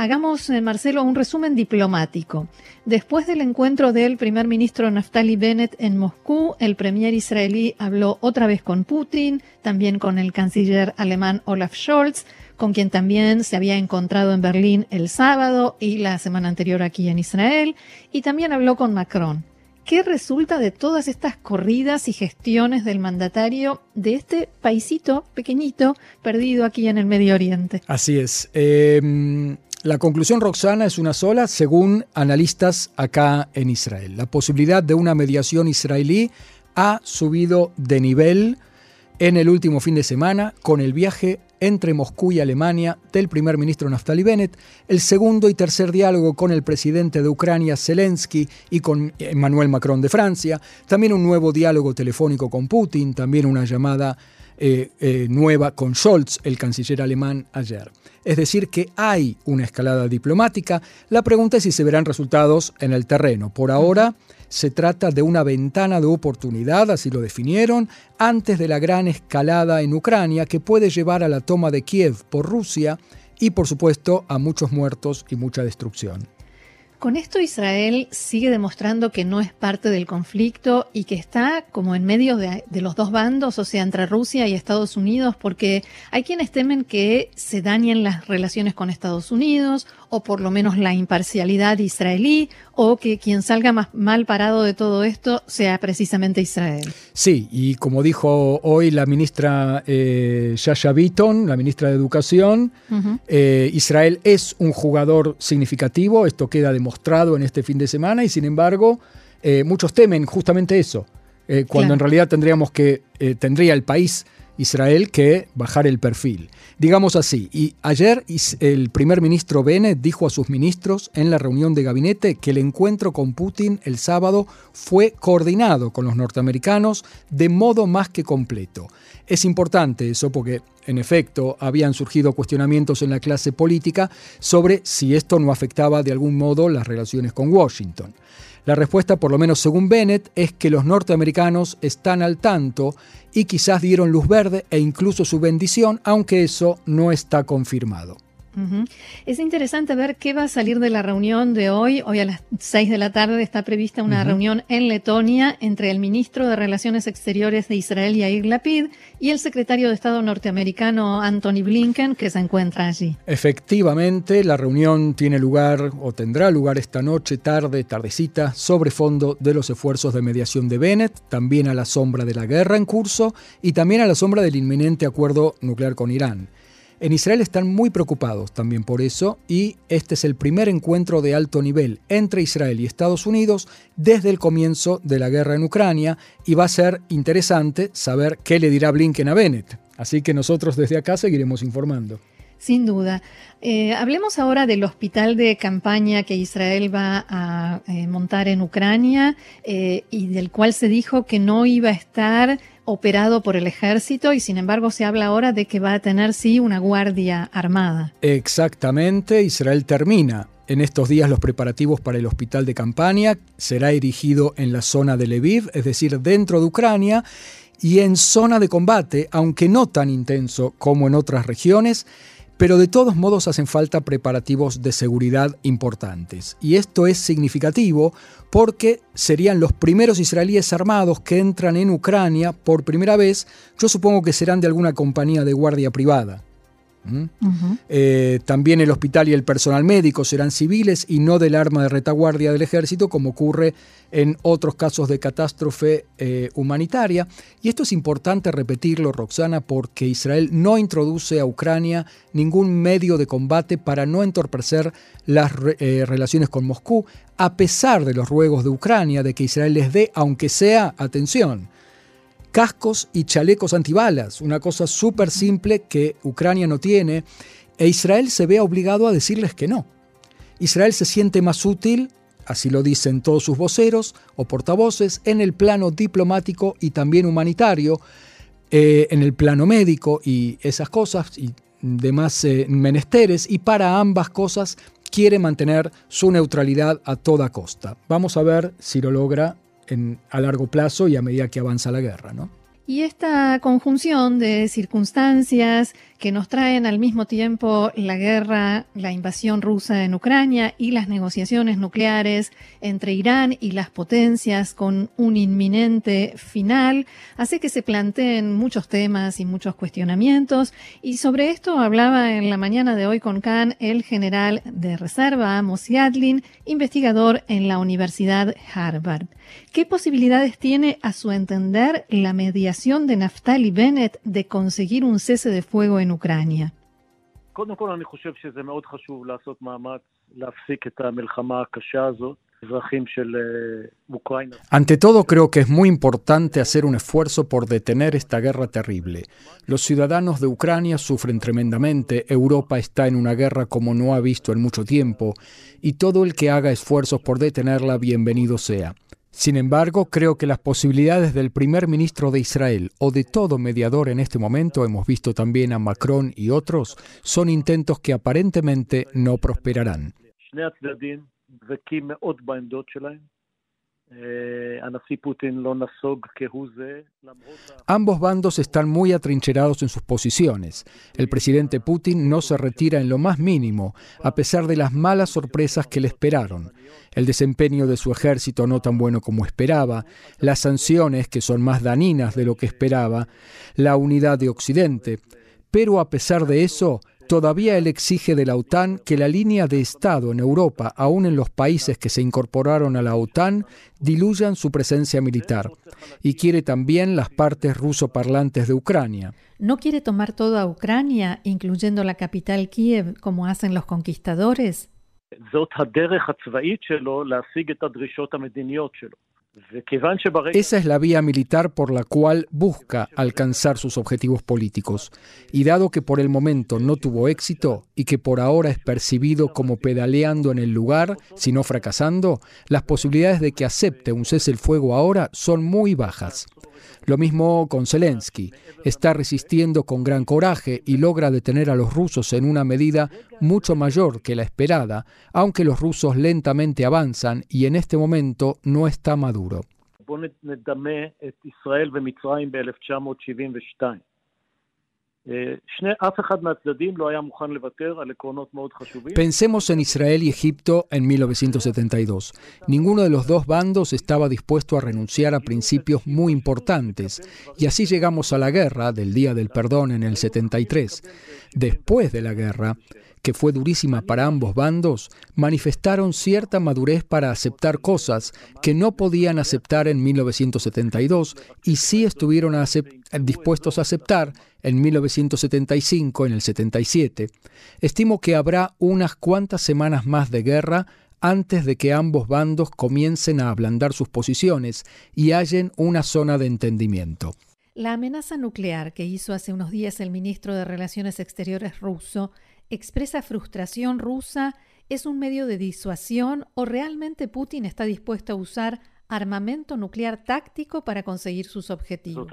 Hagamos, eh, Marcelo, un resumen diplomático. Después del encuentro del primer ministro Naftali Bennett en Moscú, el premier israelí habló otra vez con Putin, también con el canciller alemán Olaf Scholz, con quien también se había encontrado en Berlín el sábado y la semana anterior aquí en Israel, y también habló con Macron. ¿Qué resulta de todas estas corridas y gestiones del mandatario de este paisito pequeñito perdido aquí en el Medio Oriente? Así es. Eh, la conclusión, Roxana, es una sola, según analistas acá en Israel. La posibilidad de una mediación israelí ha subido de nivel en el último fin de semana con el viaje entre Moscú y Alemania del primer ministro Naftali Bennett, el segundo y tercer diálogo con el presidente de Ucrania Zelensky y con Emmanuel Macron de Francia, también un nuevo diálogo telefónico con Putin, también una llamada eh, eh, nueva con Scholz, el canciller alemán, ayer. Es decir, que hay una escalada diplomática. La pregunta es si se verán resultados en el terreno. Por ahora se trata de una ventana de oportunidad, así lo definieron, antes de la gran escalada en Ucrania que puede llevar a la toma de Kiev por Rusia y por supuesto a muchos muertos y mucha destrucción. Con esto Israel sigue demostrando que no es parte del conflicto y que está como en medio de, los dos bandos, o sea, entre Rusia y Estados Unidos, porque hay quienes temen que se dañen las relaciones con Estados Unidos o por lo menos la imparcialidad israelí o que quien salga más mal parado de todo esto sea precisamente Israel. Sí, y como dijo hoy la ministra eh, Yasha la ministra de Educación, eh, Israel es un jugador significativo, esto queda demostrado en este fin de semana y sin embargo eh, muchos temen justamente eso, eh, cuando en realidad tendríamos que, tendría el país Israel que bajar el perfil. Digamos así, y ayer el primer ministro Bennett dijo a sus ministros en la reunión de gabinete que el encuentro con Putin el sábado fue coordinado con los norteamericanos de modo más que completo. Es importante eso porque, en efecto, habían surgido cuestionamientos en la clase política sobre si esto no afectaba de algún modo las relaciones con Washington. La respuesta, por lo menos según Bennett, es que los norteamericanos están al tanto y quizás dieron luz verde e incluso su bendición, aunque eso no está confirmado. Es interesante ver qué va a salir de la reunión de hoy. Hoy a las 6 de la tarde está prevista una reunión en Letonia entre el ministro de Relaciones Exteriores de Israel, Yair Lapid, y el secretario de Estado norteamericano, Anthony Blinken, que se encuentra allí. Efectivamente, la reunión tiene lugar o tendrá lugar esta noche, tarde, tardecita, sobre fondo de los esfuerzos de mediación de Bennett, también a la sombra de la guerra en curso y también a la sombra del inminente acuerdo nuclear con Irán. En Israel están muy preocupados también por eso y este es el primer encuentro de alto nivel entre Israel y Estados Unidos desde el comienzo de la guerra en Ucrania y va a ser interesante saber qué le dirá Blinken a Bennett. Así que nosotros desde acá seguiremos informando. Sin duda. Eh, hablemos ahora del hospital de campaña que Israel va a eh, montar en Ucrania eh, y del cual se dijo que no iba a estar operado por el ejército y sin embargo se habla ahora de que va a tener sí una guardia armada. Exactamente, Israel termina en estos días los preparativos para el hospital de campaña, será erigido en la zona de Lviv, es decir, dentro de Ucrania, y en zona de combate, aunque no tan intenso como en otras regiones, pero de todos modos hacen falta preparativos de seguridad importantes. Y esto es significativo porque serían los primeros israelíes armados que entran en Ucrania por primera vez. Yo supongo que serán de alguna compañía de guardia privada. Eh, también el hospital y el personal médico serán civiles y no del arma de retaguardia del ejército, como ocurre en otros casos de catástrofe eh, humanitaria. Y esto es importante repetirlo, Roxana, porque Israel no introduce a Ucrania ningún medio de combate para no entorpecer las eh, relaciones con Moscú, a pesar de los ruegos de Ucrania de que Israel les dé, aunque sea, atención, cascos y chalecos antibalas, una cosa súper simple que Ucrania no tiene, e Israel se ve obligado a decirles que no. Israel se siente más útil, así lo dicen todos sus voceros o portavoces, en el plano diplomático y también humanitario, eh, en el plano médico y esas cosas y demás eh, menesteres, y para ambas cosas quiere mantener su neutralidad a toda costa. Vamos a ver si lo logra en, a largo plazo y a medida que avanza la guerra, ¿no? Y esta conjunción de circunstancias que nos traen al mismo tiempo la guerra, la invasión rusa en Ucrania y las negociaciones nucleares entre Irán y las potencias con un inminente final, hace que se planteen muchos temas y muchos cuestionamientos. Y sobre esto hablaba en la mañana de hoy con Khan el general de reserva, Amos Yadlin, investigador en la Universidad Harvard. ¿Qué posibilidades tiene, a su entender, la mediación de Naftali Bennett de conseguir un cese de fuego en Ucrania? Ante todo, creo que es muy importante hacer un esfuerzo por detener esta guerra terrible. Los ciudadanos de Ucrania sufren tremendamente, Europa está en una guerra como no ha visto en mucho tiempo, y todo el que haga esfuerzos por detenerla, bienvenido sea. Sin embargo, creo que las posibilidades del primer ministro de Israel o de todo mediador en este momento, hemos visto también a Macron y otros, son intentos que aparentemente no prosperarán. Eh, Ambos bandos están muy atrincherados en sus posiciones. El presidente Putin no se retira en lo más mínimo, a pesar de las malas sorpresas que le esperaron. El desempeño de su ejército no tan bueno como esperaba, las sanciones que son más daninas de lo que esperaba, la unidad de Occidente. Pero a pesar de eso, Todavía él exige de la OTAN que la línea de Estado en Europa, aún en los países que se incorporaron a la OTAN, diluyan su presencia militar. Y quiere también las partes ruso-parlantes de Ucrania. ¿No quiere tomar toda Ucrania, incluyendo la capital Kiev, como hacen los conquistadores? Esa es la vía militar por la cual busca alcanzar sus objetivos políticos. Y dado que por el momento no tuvo éxito y que por ahora es percibido como pedaleando en el lugar, sino fracasando, las posibilidades de que acepte un cese el fuego ahora son muy bajas. Lo mismo con Zelensky. Está resistiendo con gran coraje y logra detener a los rusos en una medida mucho mayor que la esperada, aunque los rusos lentamente avanzan y en este momento no está maduro. Pensemos en Israel y Egipto en 1972. Ninguno de los dos bandos estaba dispuesto a renunciar a principios muy importantes, y así llegamos a la guerra del Día del Perdón en el 73. Después de la guerra, que fue durísima para ambos bandos, manifestaron cierta madurez para aceptar cosas que no podían aceptar en 1972 y sí estuvieron dispuestos a aceptar en 1975, en el 77. Estimo que habrá unas cuantas semanas más de guerra antes de que ambos bandos comiencen a ablandar sus posiciones y hallen una zona de entendimiento. La amenaza nuclear que hizo hace unos días el ministro de Relaciones Exteriores ruso expresa frustración rusa, es un medio de disuasión o realmente Putin está dispuesto a usar armamento nuclear táctico para conseguir sus objetivos?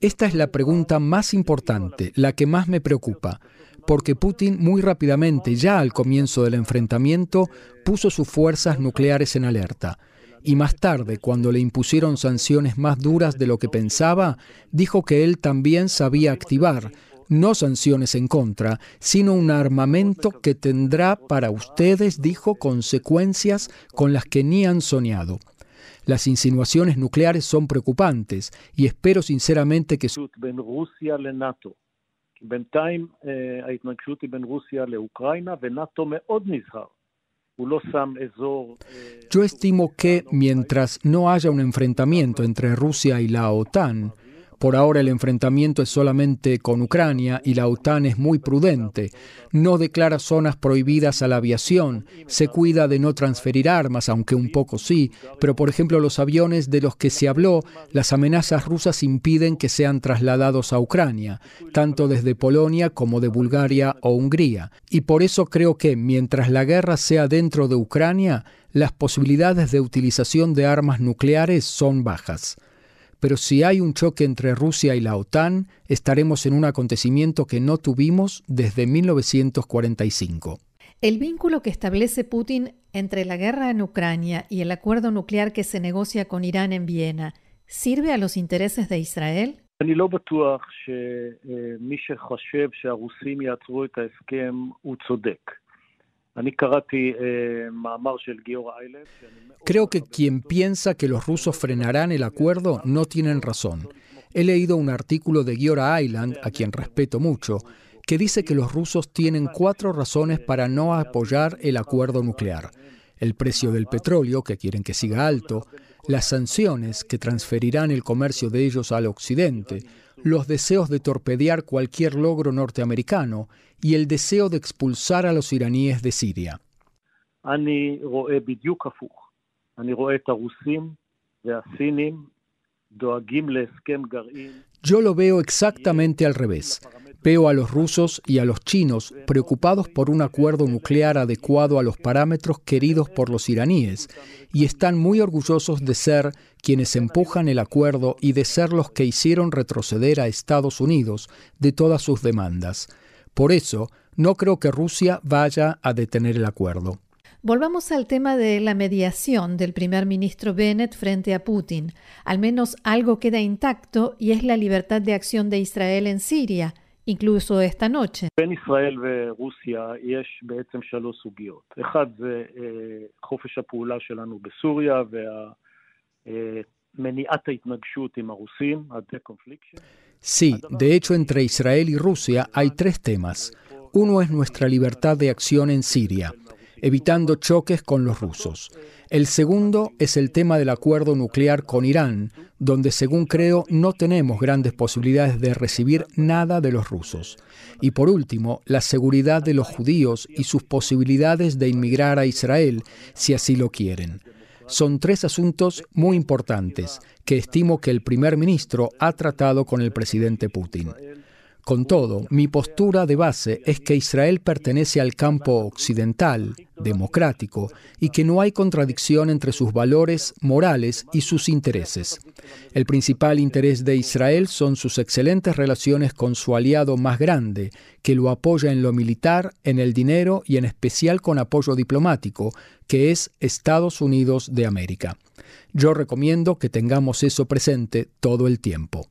Esta es la pregunta más importante, la que más me preocupa, porque Putin muy rápidamente, ya al comienzo del enfrentamiento, puso sus fuerzas nucleares en alerta. Y más tarde, cuando le impusieron sanciones más duras de lo que pensaba, dijo que él también sabía activar no sanciones en contra, sino un armamento que tendrá para ustedes, dijo, consecuencias con las que ni han soñado. Las insinuaciones nucleares son preocupantes y espero sinceramente que... Yo estimo que mientras no haya un enfrentamiento entre Rusia y la OTAN, Por ahora el enfrentamiento es solamente con Ucrania y la OTAN es muy prudente. No declara zonas prohibidas a la aviación, se cuida de no transferir armas, aunque un poco sí, pero por ejemplo los aviones de los que se habló, las amenazas rusas impiden que sean trasladados a Ucrania, tanto desde Polonia como de Bulgaria o Hungría. Y por eso creo que mientras la guerra sea dentro de Ucrania, las posibilidades de utilización de armas nucleares son bajas pero si hay un choque entre Rusia y la OTAN, estaremos en un acontecimiento que no tuvimos desde 1945. El vínculo que establece Putin entre la guerra en Ucrania y el acuerdo nuclear que se negocia con Irán en Viena sirve a los intereses de Israel? Creo que quien piensa que los rusos frenarán el acuerdo no tienen razón. He leído un artículo de Giora Island, a quien respeto mucho, que dice que los rusos tienen cuatro razones para no apoyar el acuerdo nuclear. El precio del petróleo, que quieren que siga alto, las sanciones que transferirán el comercio de ellos al occidente, los deseos de torpedear cualquier logro norteamericano y el deseo de expulsar a los iraníes de Siria. Yo lo veo exactamente al revés. Veo a los rusos y a los chinos preocupados por un acuerdo nuclear adecuado a los parámetros queridos por los iraníes y están muy orgullosos de ser quienes empujan el acuerdo y de ser los que hicieron retroceder a Estados Unidos de todas sus demandas. Por eso, no creo que Rusia vaya a detener el acuerdo. Volvamos al tema de la mediación del primer ministro Bennett frente a Putin. Al menos algo queda intacto y es la libertad de acción de Israel en Siria, incluso esta noche. Sí, de hecho entre Israel y Rusia hay tres temas. Uno es nuestra libertad de acción en Siria, evitando choques con los rusos. El segundo es el tema del acuerdo nuclear con Irán, donde según creo no tenemos grandes posibilidades de recibir nada de los rusos. Y por último, la seguridad de los judíos y sus posibilidades de inmigrar a Israel, si así lo quieren. Son tres asuntos muy importantes que estimo que el primer ministro ha tratado con el presidente Putin. Con todo, mi postura de base es que Israel pertenece al campo occidental, democrático, y que no hay contradicción entre sus valores morales y sus intereses. El principal interés de Israel son sus excelentes relaciones con su aliado más grande, que lo apoya en lo militar, en el dinero y en especial con apoyo diplomático, que es Estados Unidos de América. Yo recomiendo que tengamos eso presente todo el tiempo.